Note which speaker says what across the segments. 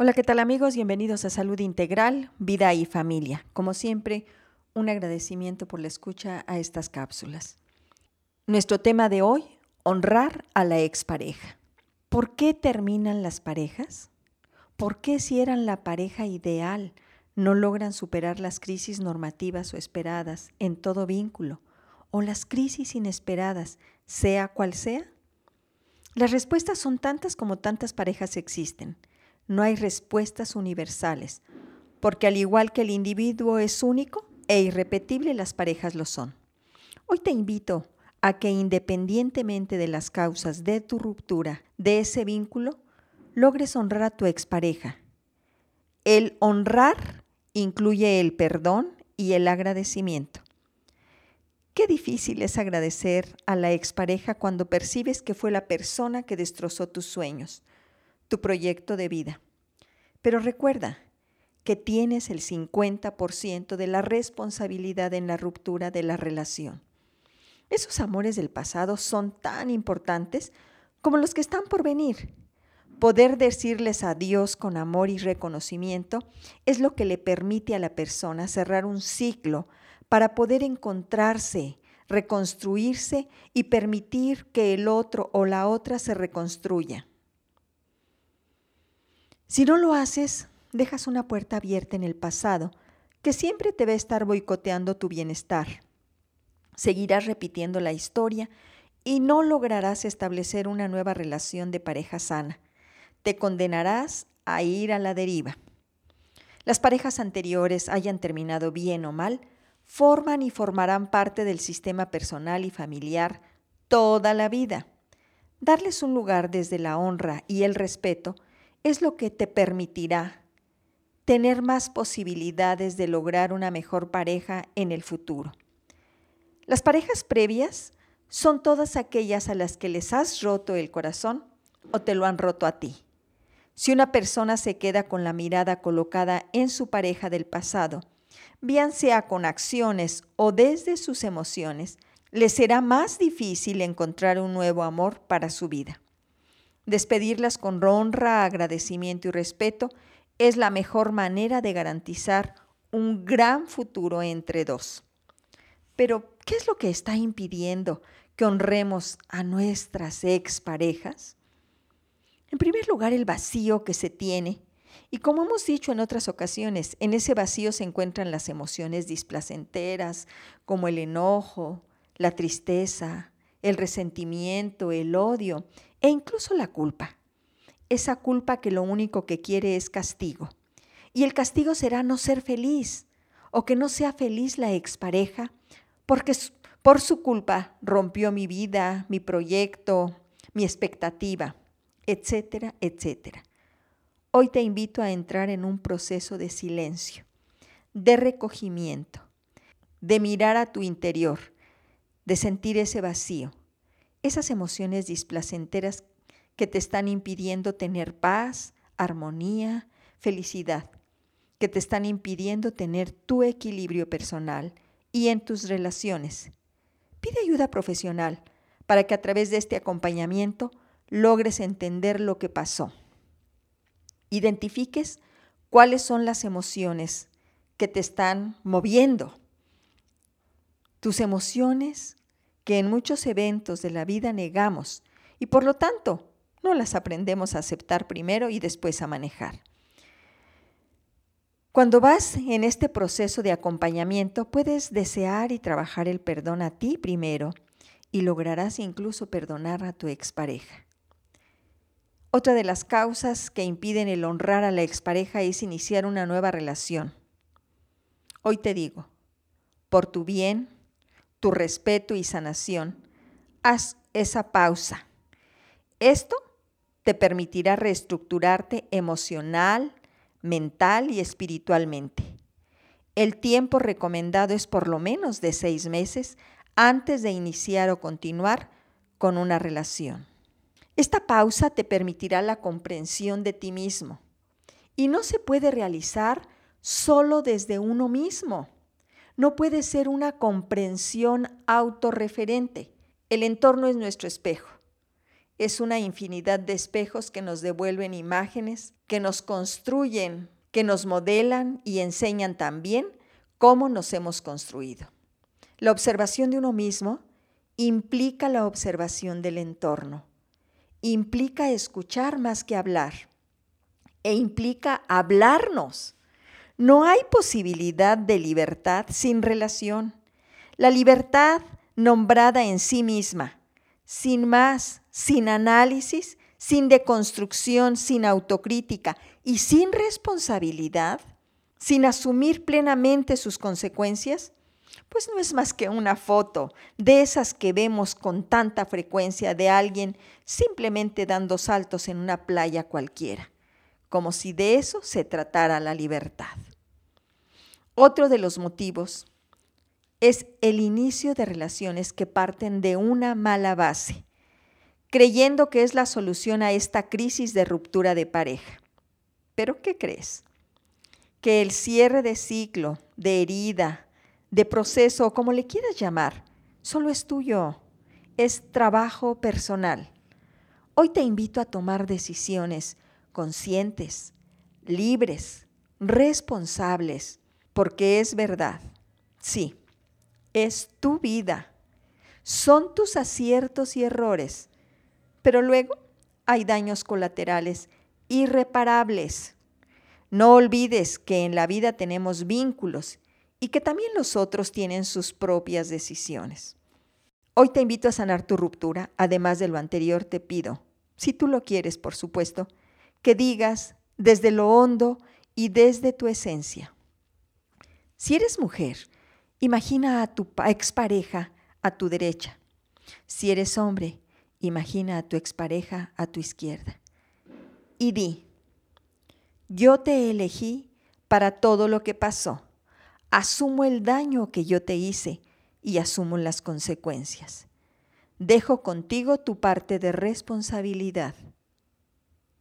Speaker 1: Hola, ¿qué tal amigos? Bienvenidos a Salud Integral, Vida y Familia. Como siempre, un agradecimiento por la escucha a estas cápsulas. Nuestro tema de hoy, honrar a la expareja. ¿Por qué terminan las parejas? ¿Por qué si eran la pareja ideal no logran superar las crisis normativas o esperadas en todo vínculo o las crisis inesperadas, sea cual sea? Las respuestas son tantas como tantas parejas existen no hay respuestas universales, porque al igual que el individuo es único e irrepetible, las parejas lo son. Hoy te invito a que independientemente de las causas de tu ruptura, de ese vínculo, logres honrar a tu expareja. El honrar incluye el perdón y el agradecimiento. Qué difícil es agradecer a la expareja cuando percibes que fue la persona que destrozó tus sueños, tu proyecto de vida. Pero recuerda que tienes el 50% de la responsabilidad en la ruptura de la relación. Esos amores del pasado son tan importantes como los que están por venir. Poder decirles adiós con amor y reconocimiento es lo que le permite a la persona cerrar un ciclo para poder encontrarse, reconstruirse y permitir que el otro o la otra se reconstruya. Si no lo haces, dejas una puerta abierta en el pasado que siempre te va a estar boicoteando tu bienestar. Seguirás repitiendo la historia y no lograrás establecer una nueva relación de pareja sana. Te condenarás a ir a la deriva. Las parejas anteriores, hayan terminado bien o mal, forman y formarán parte del sistema personal y familiar toda la vida. Darles un lugar desde la honra y el respeto es lo que te permitirá tener más posibilidades de lograr una mejor pareja en el futuro. Las parejas previas son todas aquellas a las que les has roto el corazón o te lo han roto a ti. Si una persona se queda con la mirada colocada en su pareja del pasado, bien sea con acciones o desde sus emociones, le será más difícil encontrar un nuevo amor para su vida. Despedirlas con honra, agradecimiento y respeto es la mejor manera de garantizar un gran futuro entre dos. Pero, ¿qué es lo que está impidiendo que honremos a nuestras exparejas? En primer lugar, el vacío que se tiene. Y como hemos dicho en otras ocasiones, en ese vacío se encuentran las emociones displacenteras, como el enojo, la tristeza, el resentimiento, el odio e incluso la culpa. Esa culpa que lo único que quiere es castigo. Y el castigo será no ser feliz o que no sea feliz la expareja porque por su culpa rompió mi vida, mi proyecto, mi expectativa, etcétera, etcétera. Hoy te invito a entrar en un proceso de silencio, de recogimiento, de mirar a tu interior, de sentir ese vacío, esas emociones displacenteras que te están impidiendo tener paz, armonía, felicidad, que te están impidiendo tener tu equilibrio personal y en tus relaciones. Pide ayuda profesional para que a través de este acompañamiento logres entender lo que pasó. Identifiques cuáles son las emociones que te están moviendo. Tus emociones que en muchos eventos de la vida negamos y por lo tanto no las aprendemos a aceptar primero y después a manejar. Cuando vas en este proceso de acompañamiento, puedes desear y trabajar el perdón a ti primero y lograrás incluso perdonar a tu expareja. Otra de las causas que impiden el honrar a la expareja es iniciar una nueva relación. Hoy te digo, por tu bien, tu respeto y sanación, haz esa pausa. Esto te permitirá reestructurarte emocional, mental y espiritualmente. El tiempo recomendado es por lo menos de seis meses antes de iniciar o continuar con una relación. Esta pausa te permitirá la comprensión de ti mismo y no se puede realizar solo desde uno mismo no puede ser una comprensión autorreferente. El entorno es nuestro espejo. es una infinidad de espejos que nos devuelven imágenes, que nos construyen, que nos modelan y enseñan también cómo nos hemos construido. La observación de uno mismo implica la observación del entorno, implica escuchar más que hablar e implica hablarnos. No hay posibilidad de libertad sin relación. La libertad nombrada en sí misma, sin más, sin análisis, sin deconstrucción, sin autocrítica y sin responsabilidad, sin asumir plenamente sus consecuencias, pues no es más que una foto de esas que vemos con tanta frecuencia de alguien simplemente dando saltos en una playa cualquiera, como si de eso se tratara la libertad. Otro de los motivos es el inicio de relaciones que parten de una mala base, creyendo que es la solución a esta crisis de ruptura de pareja. Pero ¿qué crees? Que el cierre de ciclo, de herida, de proceso, o como le quieras llamar, solo es tuyo, es trabajo personal. Hoy te invito a tomar decisiones conscientes, libres, responsables, porque es verdad. Sí, es tu vida. Son tus aciertos y errores, pero luego hay daños colaterales irreparables. No olvides que en la vida tenemos vínculos y que también los otros tienen sus propias decisiones. Hoy te invito a sanar tu ruptura. Además de lo anterior, te pido, si tú lo quieres, por supuesto, que digas desde lo hondo y desde tu esencia. Si eres mujer, imagina a tu expareja a tu derecha. Si eres hombre, imagina a tu expareja a tu izquierda. Y di, yo te elegí para todo lo que pasó asumo el daño que yo te hice y asumo las consecuencias. Dejo contigo tu parte de responsabilidad.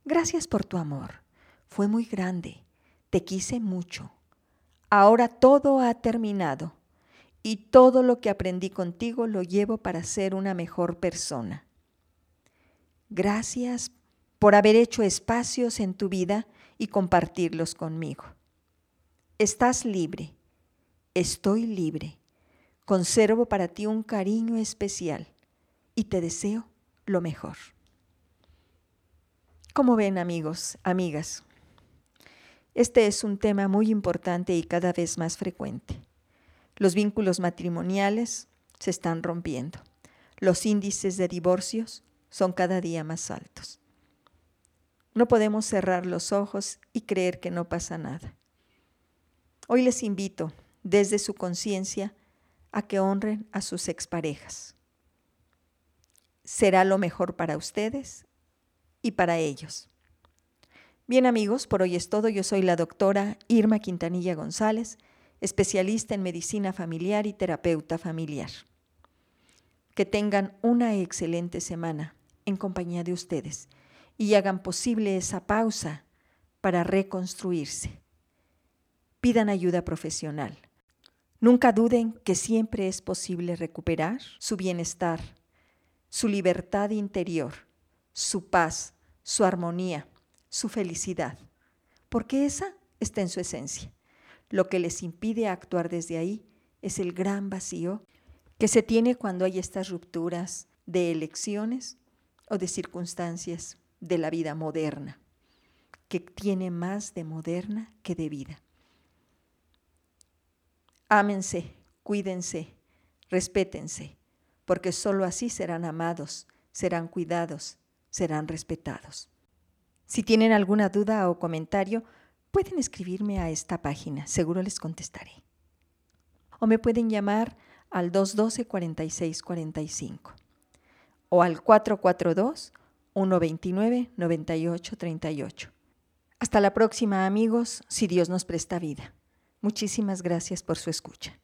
Speaker 1: Gracias por tu amor. Fue muy grande. Te quise mucho. Ahora todo ha terminado y todo lo que aprendí contigo lo llevo para ser una mejor persona. Gracias por haber hecho espacios en tu vida y compartirlos conmigo. Estás libre Estoy libre. Conservo para ti un cariño especial y te deseo lo mejor. Como ven amigos, amigas, este es un tema muy importante y cada vez más frecuente. Los vínculos matrimoniales se están rompiendo. Los índices de divorcios son cada día más altos. No podemos cerrar los ojos y creer que no pasa nada. Hoy les invito desde su conciencia a que honren a sus exparejas. Será lo mejor para ustedes y para ellos. Bien amigos, por hoy es todo. Yo soy la doctora Irma Quintanilla González, especialista en medicina familiar y terapeuta familiar. Que tengan una excelente semana en compañía de ustedes y hagan posible esa pausa para reconstruirse. Pidan ayuda profesional Nunca duden que siempre es posible recuperar su bienestar, su libertad interior, su paz, su armonía, su felicidad, porque esa está en su esencia. Lo que les impide actuar desde ahí es el gran vacío que se tiene cuando hay estas rupturas de elecciones o de circunstancias de la vida moderna, que tiene más de moderna que de vida. Ámense, cuídense, respétense, porque sólo así serán amados, serán cuidados, serán respetados. Si tienen alguna duda o comentario, pueden escribirme a esta página, seguro les contestaré. O me pueden llamar al 212-4645 o al 442-129-9838. Hasta la próxima amigos, si Dios nos presta vida. Muchísimas gracias por su escucha.